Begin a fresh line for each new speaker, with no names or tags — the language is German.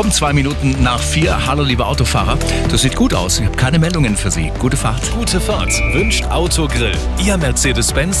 Um zwei Minuten nach vier. Hallo, liebe Autofahrer. Das sieht gut aus. Ich habe keine Meldungen für Sie. Gute Fahrt.
Gute Fahrt wünscht Autogrill. Ihr Mercedes-Benz